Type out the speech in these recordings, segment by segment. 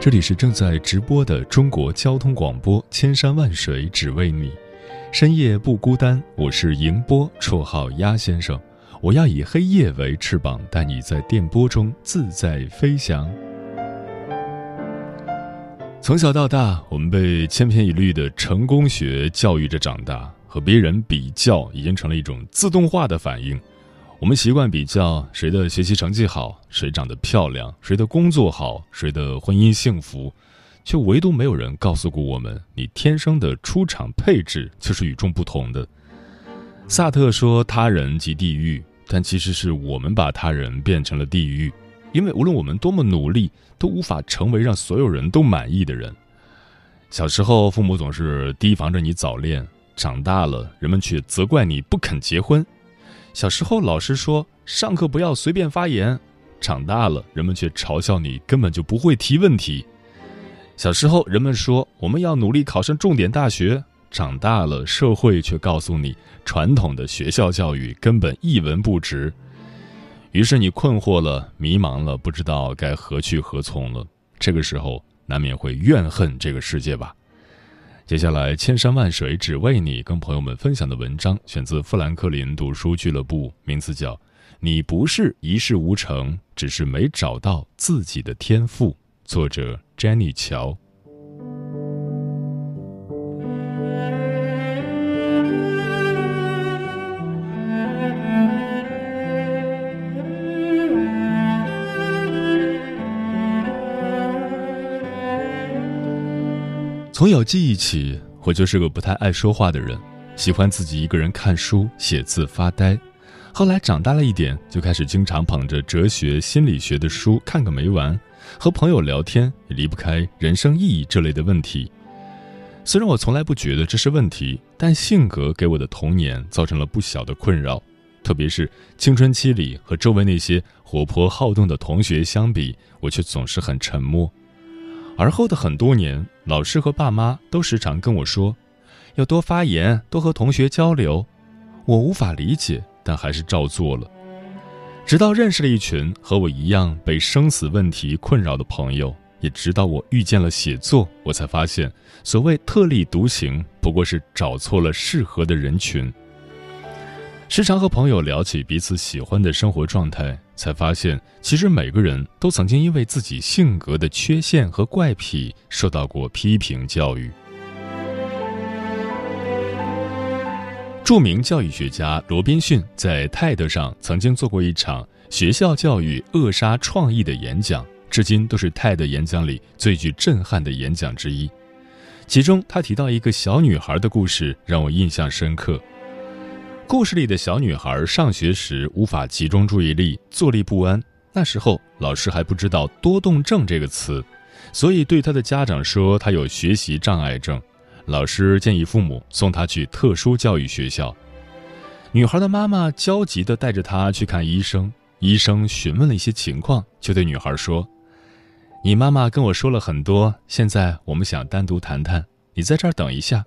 这里是正在直播的中国交通广播，千山万水只为你，深夜不孤单。我是迎波，绰号鸭先生。我要以黑夜为翅膀，带你在电波中自在飞翔。从小到大，我们被千篇一律的成功学教育着长大，和别人比较已经成了一种自动化的反应。我们习惯比较谁的学习成绩好，谁长得漂亮，谁的工作好，谁的婚姻幸福，却唯独没有人告诉过我们，你天生的出场配置就是与众不同的。萨特说：“他人即地狱”，但其实是我们把他人变成了地狱，因为无论我们多么努力，都无法成为让所有人都满意的人。小时候，父母总是提防着你早恋；长大了，人们却责怪你不肯结婚。小时候，老师说上课不要随便发言；长大了，人们却嘲笑你根本就不会提问题。小时候，人们说我们要努力考上重点大学；长大了，社会却告诉你传统的学校教育根本一文不值。于是你困惑了，迷茫了，不知道该何去何从了。这个时候，难免会怨恨这个世界吧。接下来，千山万水只为你，跟朋友们分享的文章选自富兰克林读书俱乐部，名字叫《你不是一事无成，只是没找到自己的天赋》，作者 Jenny 乔。从有记忆起，我就是个不太爱说话的人，喜欢自己一个人看书、写字、发呆。后来长大了一点，就开始经常捧着哲学、心理学的书看个没完，和朋友聊天也离不开人生意义这类的问题。虽然我从来不觉得这是问题，但性格给我的童年造成了不小的困扰，特别是青春期里和周围那些活泼好动的同学相比，我却总是很沉默。而后的很多年，老师和爸妈都时常跟我说，要多发言，多和同学交流。我无法理解，但还是照做了。直到认识了一群和我一样被生死问题困扰的朋友，也直到我遇见了写作，我才发现，所谓特立独行，不过是找错了适合的人群。时常和朋友聊起彼此喜欢的生活状态，才发现，其实每个人都曾经因为自己性格的缺陷和怪癖受到过批评教育。著名教育学家罗宾逊在泰德上曾经做过一场学校教育扼杀创意的演讲，至今都是泰德演讲里最具震撼的演讲之一。其中，他提到一个小女孩的故事，让我印象深刻。故事里的小女孩上学时无法集中注意力，坐立不安。那时候老师还不知道多动症这个词，所以对她的家长说她有学习障碍症。老师建议父母送她去特殊教育学校。女孩的妈妈焦急地带着她去看医生。医生询问了一些情况，就对女孩说：“你妈妈跟我说了很多，现在我们想单独谈谈，你在这儿等一下。”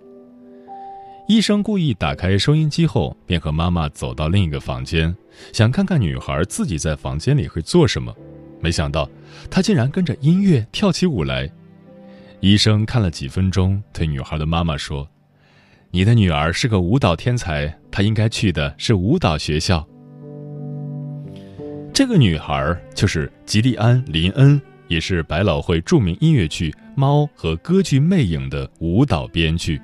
医生故意打开收音机后，便和妈妈走到另一个房间，想看看女孩自己在房间里会做什么。没想到，她竟然跟着音乐跳起舞来。医生看了几分钟，对女孩的妈妈说：“你的女儿是个舞蹈天才，她应该去的是舞蹈学校。”这个女孩就是吉利安·林恩，也是百老汇著名音乐剧《猫》和歌剧《魅影》的舞蹈编剧。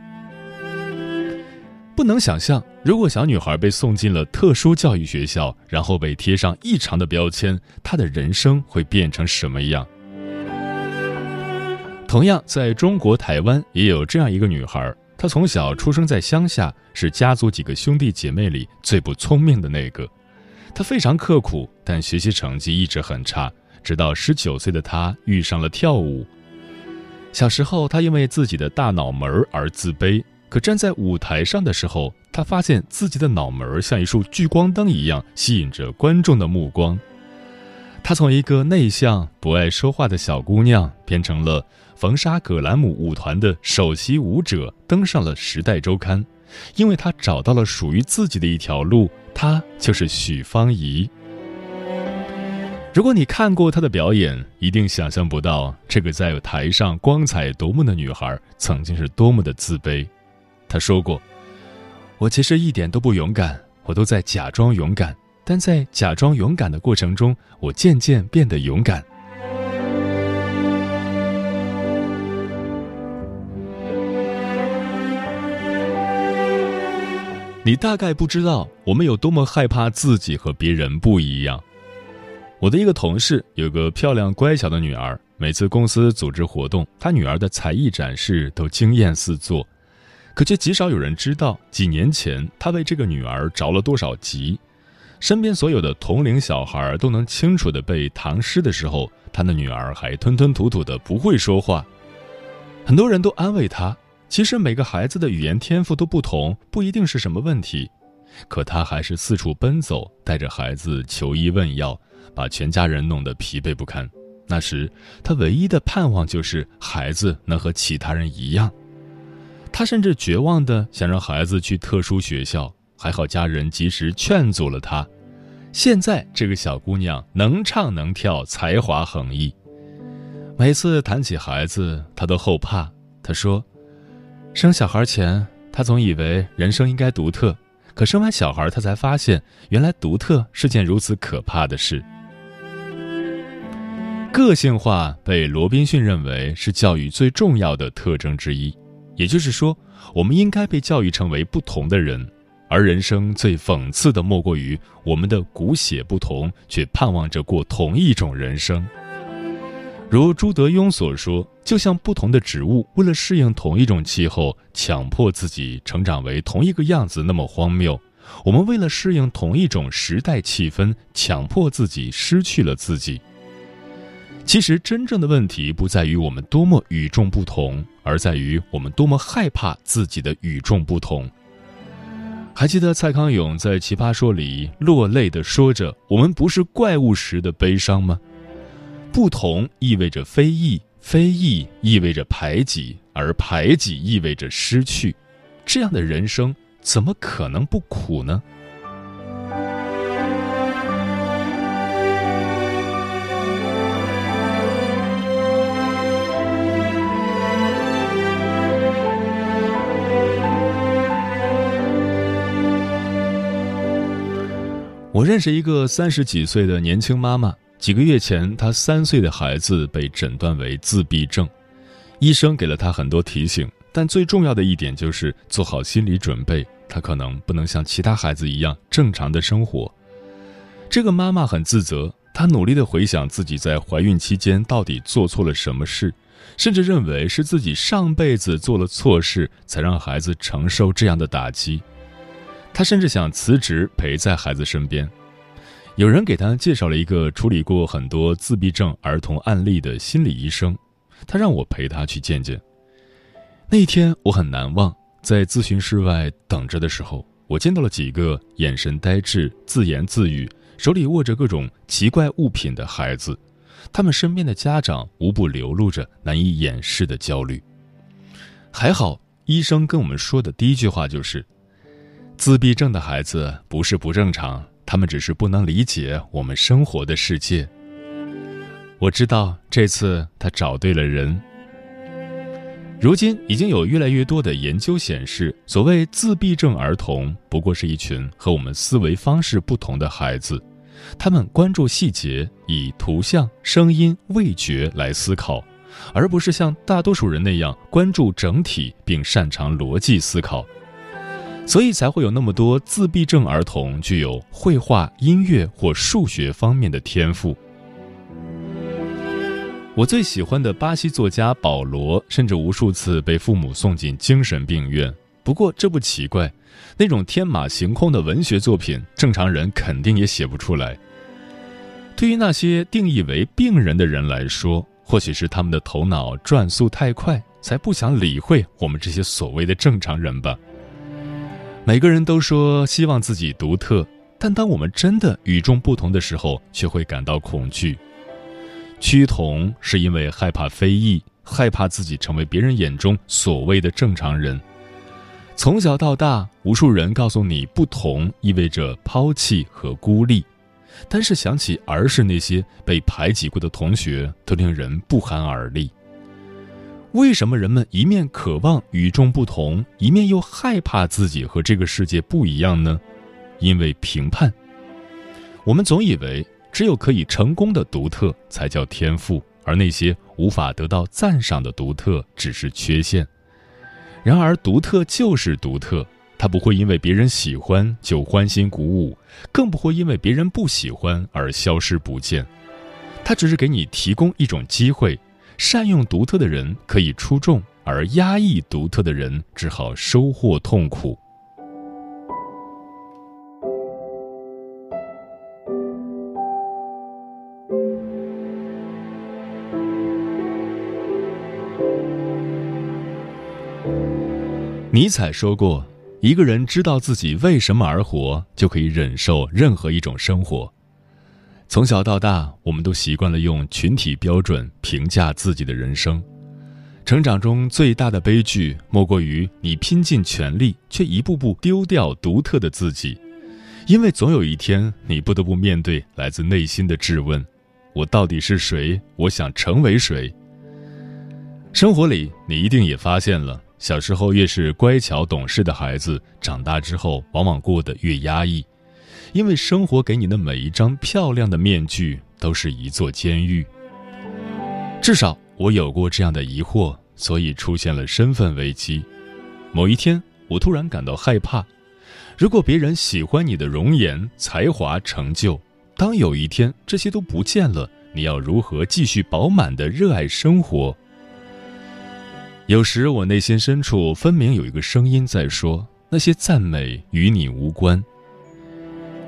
不能想象，如果小女孩被送进了特殊教育学校，然后被贴上异常的标签，她的人生会变成什么样？同样，在中国台湾也有这样一个女孩，她从小出生在乡下，是家族几个兄弟姐妹里最不聪明的那个。她非常刻苦，但学习成绩一直很差。直到十九岁的她遇上了跳舞。小时候，她因为自己的大脑门而自卑，可站在舞台上的时候，她发现自己的脑门像一束聚光灯一样，吸引着观众的目光。她从一个内向、不爱说话的小姑娘，变成了冯莎葛兰姆舞团的首席舞者，登上了《时代周刊》。因为她找到了属于自己的一条路，她就是许芳宜。如果你看过她的表演，一定想象不到这个在台上光彩夺目的女孩曾经是多么的自卑。他说过：“我其实一点都不勇敢，我都在假装勇敢。但在假装勇敢的过程中，我渐渐变得勇敢。”你大概不知道我们有多么害怕自己和别人不一样。我的一个同事有个漂亮乖巧的女儿，每次公司组织活动，她女儿的才艺展示都惊艳四座，可却极少有人知道，几年前他为这个女儿着了多少急。身边所有的同龄小孩都能清楚地背唐诗的时候，他的女儿还吞吞吐吐的不会说话。很多人都安慰他，其实每个孩子的语言天赋都不同，不一定是什么问题。可他还是四处奔走，带着孩子求医问药。把全家人弄得疲惫不堪。那时，他唯一的盼望就是孩子能和其他人一样。他甚至绝望的想让孩子去特殊学校，还好家人及时劝阻了他。现在，这个小姑娘能唱能跳，才华横溢。每次谈起孩子，她都后怕。她说：“生小孩前，她总以为人生应该独特，可生完小孩，她才发现，原来独特是件如此可怕的事。”个性化被罗宾逊认为是教育最重要的特征之一，也就是说，我们应该被教育成为不同的人。而人生最讽刺的莫过于我们的骨血不同，却盼望着过同一种人生。如朱德庸所说：“就像不同的植物为了适应同一种气候，强迫自己成长为同一个样子，那么荒谬。我们为了适应同一种时代气氛，强迫自己失去了自己。”其实，真正的问题不在于我们多么与众不同，而在于我们多么害怕自己的与众不同。还记得蔡康永在《奇葩说》里落泪的说着“我们不是怪物”时的悲伤吗？不同意味着非议，非议意味着排挤，而排挤意味着失去。这样的人生怎么可能不苦呢？我认识一个三十几岁的年轻妈妈。几个月前，她三岁的孩子被诊断为自闭症，医生给了她很多提醒，但最重要的一点就是做好心理准备，她可能不能像其他孩子一样正常的生活。这个妈妈很自责，她努力的回想自己在怀孕期间到底做错了什么事，甚至认为是自己上辈子做了错事，才让孩子承受这样的打击。他甚至想辞职陪在孩子身边。有人给他介绍了一个处理过很多自闭症儿童案例的心理医生，他让我陪他去见见。那一天我很难忘，在咨询室外等着的时候，我见到了几个眼神呆滞、自言自语、手里握着各种奇怪物品的孩子，他们身边的家长无不流露着难以掩饰的焦虑。还好，医生跟我们说的第一句话就是。自闭症的孩子不是不正常，他们只是不能理解我们生活的世界。我知道这次他找对了人。如今已经有越来越多的研究显示，所谓自闭症儿童不过是一群和我们思维方式不同的孩子，他们关注细节，以图像、声音、味觉来思考，而不是像大多数人那样关注整体并擅长逻辑思考。所以才会有那么多自闭症儿童具有绘画、音乐或数学方面的天赋。我最喜欢的巴西作家保罗，甚至无数次被父母送进精神病院。不过这不奇怪，那种天马行空的文学作品，正常人肯定也写不出来。对于那些定义为病人的人来说，或许是他们的头脑转速太快，才不想理会我们这些所谓的正常人吧。每个人都说希望自己独特，但当我们真的与众不同的时候，却会感到恐惧。趋同是因为害怕非议，害怕自己成为别人眼中所谓的正常人。从小到大，无数人告诉你不同意味着抛弃和孤立，但是想起儿时那些被排挤过的同学，都令人不寒而栗。为什么人们一面渴望与众不同，一面又害怕自己和这个世界不一样呢？因为评判。我们总以为只有可以成功的独特才叫天赋，而那些无法得到赞赏的独特只是缺陷。然而，独特就是独特，它不会因为别人喜欢就欢欣鼓舞，更不会因为别人不喜欢而消失不见。它只是给你提供一种机会。善用独特的人可以出众，而压抑独特的人只好收获痛苦。尼采说过：“一个人知道自己为什么而活，就可以忍受任何一种生活。”从小到大，我们都习惯了用群体标准评价自己的人生。成长中最大的悲剧，莫过于你拼尽全力，却一步步丢掉独特的自己。因为总有一天，你不得不面对来自内心的质问：我到底是谁？我想成为谁？生活里，你一定也发现了，小时候越是乖巧懂事的孩子，长大之后往往过得越压抑。因为生活给你的每一张漂亮的面具都是一座监狱。至少我有过这样的疑惑，所以出现了身份危机。某一天，我突然感到害怕：如果别人喜欢你的容颜、才华、成就，当有一天这些都不见了，你要如何继续饱满的热爱生活？有时我内心深处分明有一个声音在说：那些赞美与你无关。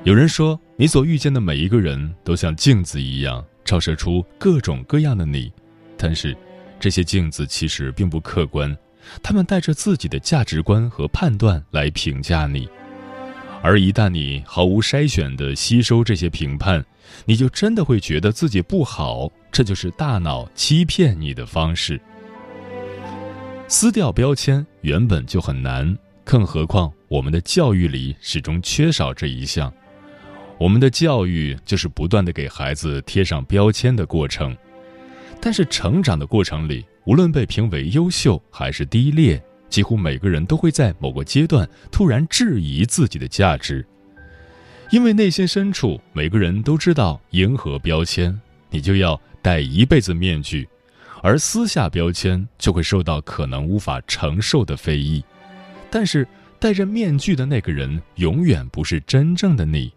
有人说，你所遇见的每一个人都像镜子一样，照射出各种各样的你。但是，这些镜子其实并不客观，他们带着自己的价值观和判断来评价你。而一旦你毫无筛选地吸收这些评判，你就真的会觉得自己不好。这就是大脑欺骗你的方式。撕掉标签原本就很难，更何况我们的教育里始终缺少这一项。我们的教育就是不断的给孩子贴上标签的过程，但是成长的过程里，无论被评为优秀还是低劣，几乎每个人都会在某个阶段突然质疑自己的价值，因为内心深处，每个人都知道迎合标签，你就要戴一辈子面具，而撕下标签就会受到可能无法承受的非议，但是戴着面具的那个人永远不是真正的你。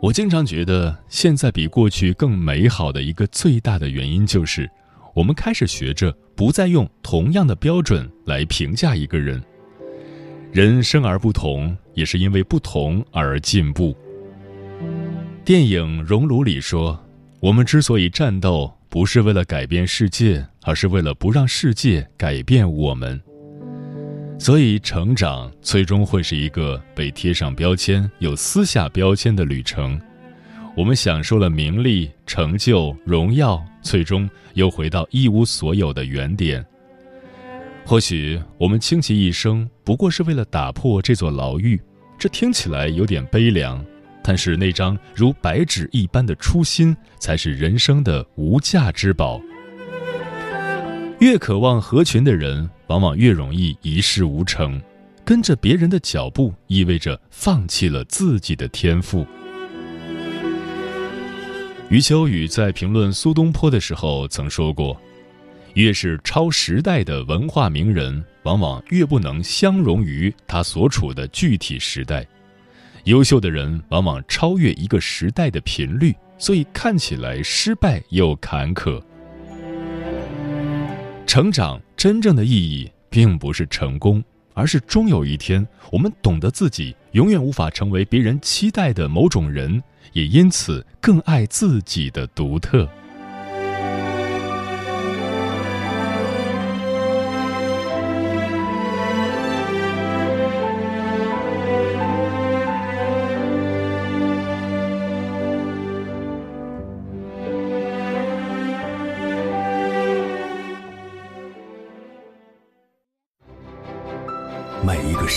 我经常觉得，现在比过去更美好的一个最大的原因，就是我们开始学着不再用同样的标准来评价一个人。人生而不同，也是因为不同而进步。电影《熔炉》里说：“我们之所以战斗，不是为了改变世界，而是为了不让世界改变我们。”所以，成长最终会是一个被贴上标签又撕下标签的旅程。我们享受了名利、成就、荣耀，最终又回到一无所有的原点。或许我们倾其一生，不过是为了打破这座牢狱。这听起来有点悲凉，但是那张如白纸一般的初心，才是人生的无价之宝。越渴望合群的人，往往越容易一事无成。跟着别人的脚步，意味着放弃了自己的天赋。余秋雨在评论苏东坡的时候曾说过：“越是超时代的文化名人，往往越不能相容于他所处的具体时代。优秀的人往往超越一个时代的频率，所以看起来失败又坎坷。成长真正的意义，并不是成功，而是终有一天，我们懂得自己永远无法成为别人期待的某种人。”也因此更爱自己的独特。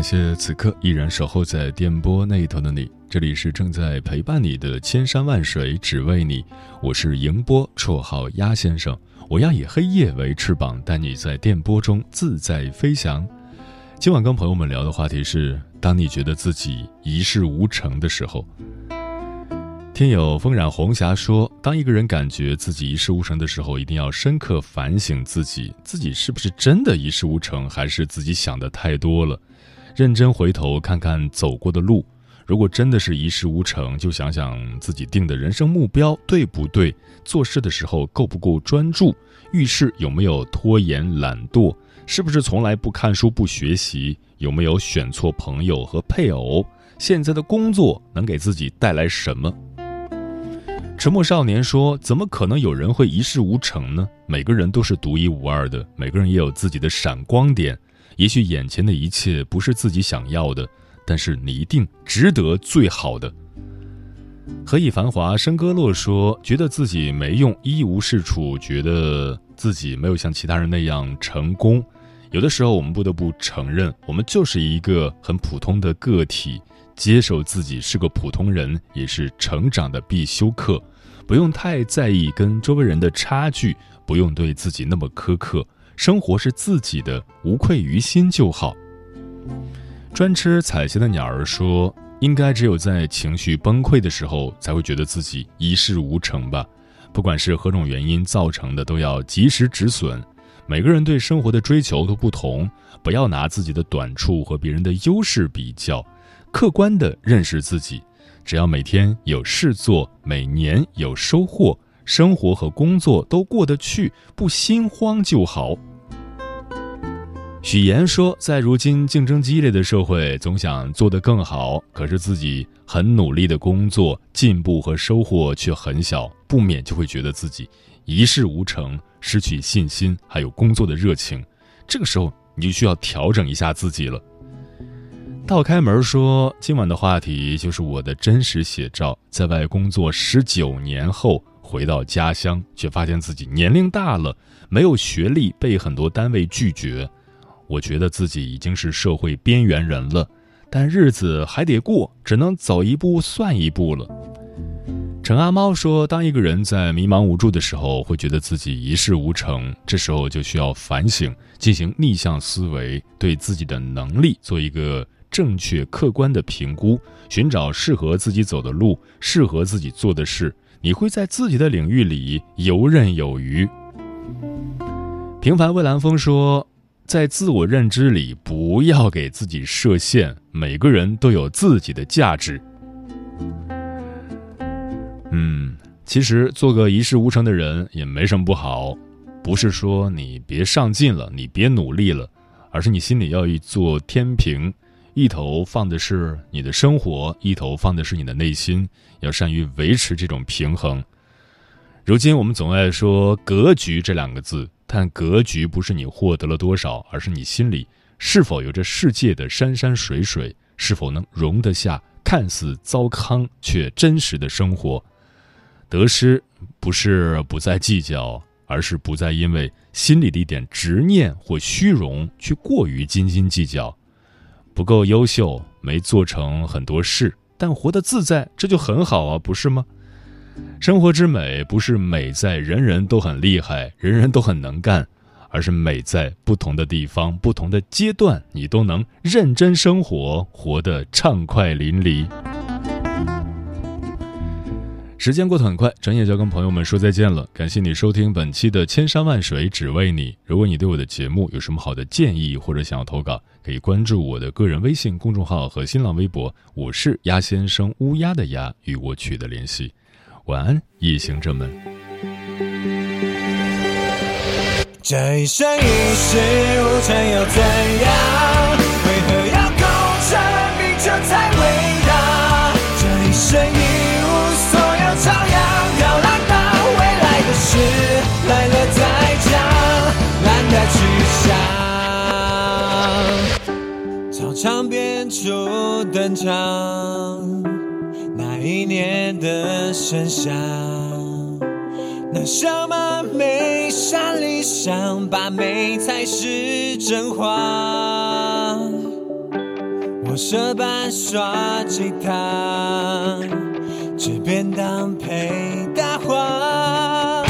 感谢此刻依然守候在电波那一头的你，这里是正在陪伴你的千山万水只为你，我是迎波，绰号鸭先生。我要以黑夜为翅膀，带你在电波中自在飞翔。今晚跟朋友们聊的话题是：当你觉得自己一事无成的时候。听友风染红霞说，当一个人感觉自己一事无成的时候，一定要深刻反省自己，自己是不是真的一事无成，还是自己想的太多了？认真回头看看走过的路。如果真的是一事无成，就想想自己定的人生目标对不对，做事的时候够不够专注，遇事有没有拖延懒惰，是不是从来不看书不学习，有没有选错朋友和配偶，现在的工作能给自己带来什么？沉默少年说：“怎么可能有人会一事无成呢？每个人都是独一无二的，每个人也有自己的闪光点。也许眼前的一切不是自己想要的。”但是你一定值得最好的。何以繁华笙歌落说，觉得自己没用，一无是处，觉得自己没有像其他人那样成功。有的时候，我们不得不承认，我们就是一个很普通的个体。接受自己是个普通人，也是成长的必修课。不用太在意跟周围人的差距，不用对自己那么苛刻。生活是自己的，无愧于心就好。专吃彩旗的鸟儿说：“应该只有在情绪崩溃的时候，才会觉得自己一事无成吧。不管是何种原因造成的，都要及时止损。每个人对生活的追求都不同，不要拿自己的短处和别人的优势比较，客观的认识自己。只要每天有事做，每年有收获，生活和工作都过得去，不心慌就好。”许岩说：“在如今竞争激烈的社会，总想做得更好，可是自己很努力的工作，进步和收获却很小，不免就会觉得自己一事无成，失去信心，还有工作的热情。这个时候，你就需要调整一下自己了。”道开门说：“今晚的话题就是我的真实写照，在外工作十九年后，回到家乡，却发现自己年龄大了，没有学历，被很多单位拒绝。”我觉得自己已经是社会边缘人了，但日子还得过，只能走一步算一步了。陈阿猫说：“当一个人在迷茫无助的时候，会觉得自己一事无成，这时候就需要反省，进行逆向思维，对自己的能力做一个正确客观的评估，寻找适合自己走的路，适合自己做的事，你会在自己的领域里游刃有余。”平凡魏兰峰说。在自我认知里，不要给自己设限。每个人都有自己的价值。嗯，其实做个一事无成的人也没什么不好。不是说你别上进了，你别努力了，而是你心里要一座天平，一头放的是你的生活，一头放的是你的内心，要善于维持这种平衡。如今我们总爱说“格局”这两个字。但格局不是你获得了多少，而是你心里是否有着世界的山山水水，是否能容得下看似糟糠却真实的生活。得失不是不再计较，而是不再因为心里的一点执念或虚荣去过于斤斤计较。不够优秀，没做成很多事，但活得自在，这就很好啊，不是吗？生活之美，不是美在人人都很厉害，人人都很能干，而是美在不同的地方、不同的阶段，你都能认真生活，活得畅快淋漓。时间过得很快，转眼就要跟朋友们说再见了。感谢你收听本期的《千山万水只为你》。如果你对我的节目有什么好的建议，或者想要投稿，可以关注我的个人微信公众号和新浪微博，我是鸭先生乌鸦的鸭，与我取得联系。晚安，夜行者们。这一生一世无成又怎样？为何要功成名就才伟大？这一生一无所有，照样吊郎当。未来的事来了再讲，懒得去想。操场边初登场，一年的盛夏。那什么美善理想，把美才是真话。我舍班耍吉他，吃便当配大话。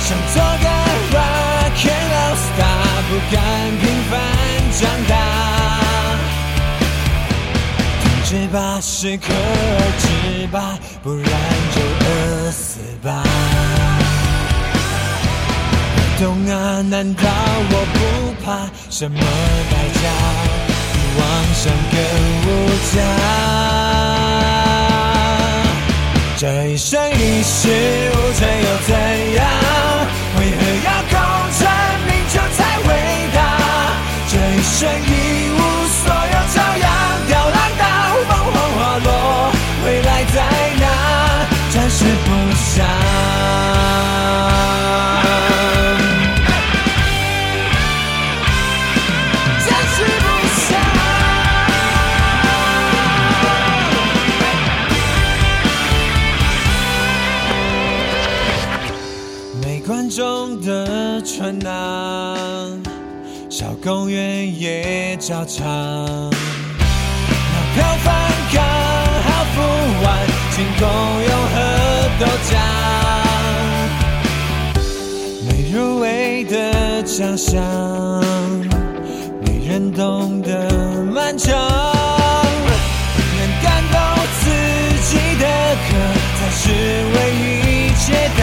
想做个 rock and roll star，不敢平凡长大。停止吧，适可而止吧，不然就饿死吧。懂啊？难道我不怕什么代价？比妄想更无价。这一生一世也照常。那票房刚好付完，请公用和豆浆。没入围的奖项，没人懂得漫长。能感动自己的歌，才是唯一解答。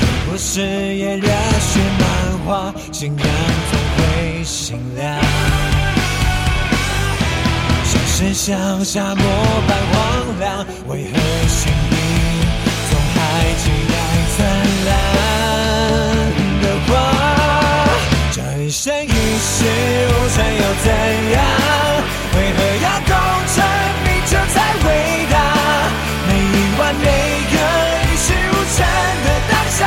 如果是也热血漫画，信仰总会醒亮。现实像沙漠般荒凉，为何心里总还期待灿烂的花？这一生一世无成又怎样？为何要功成名就才伟大？每一晚每个一事无成的当下，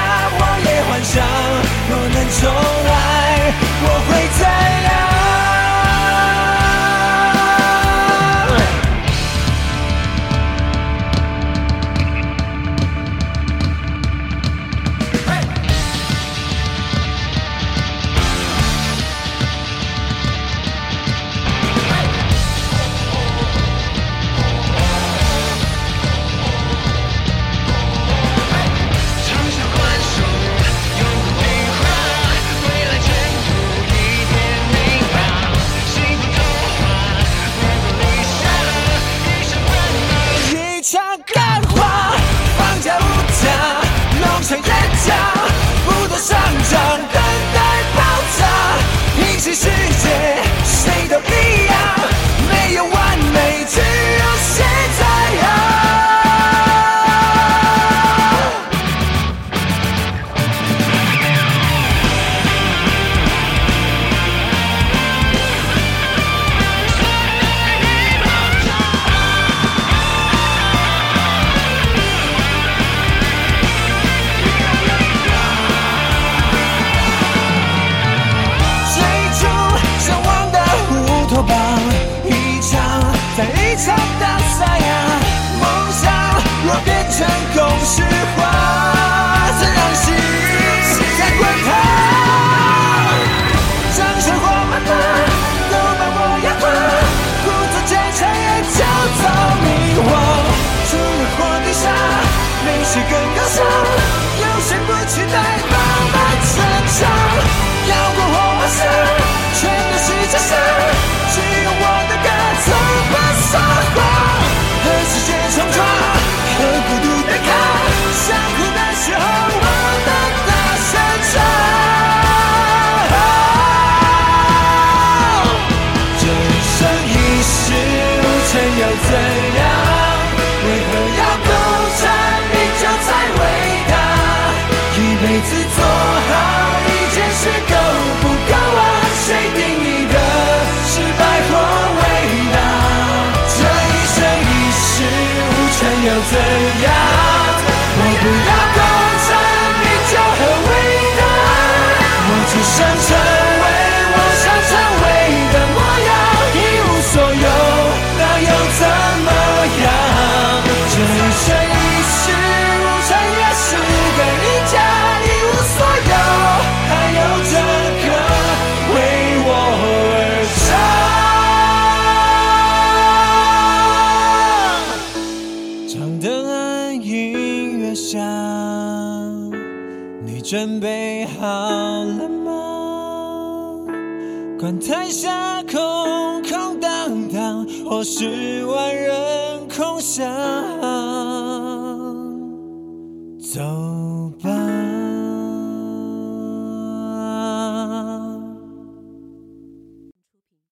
谁更高的要有水不的是我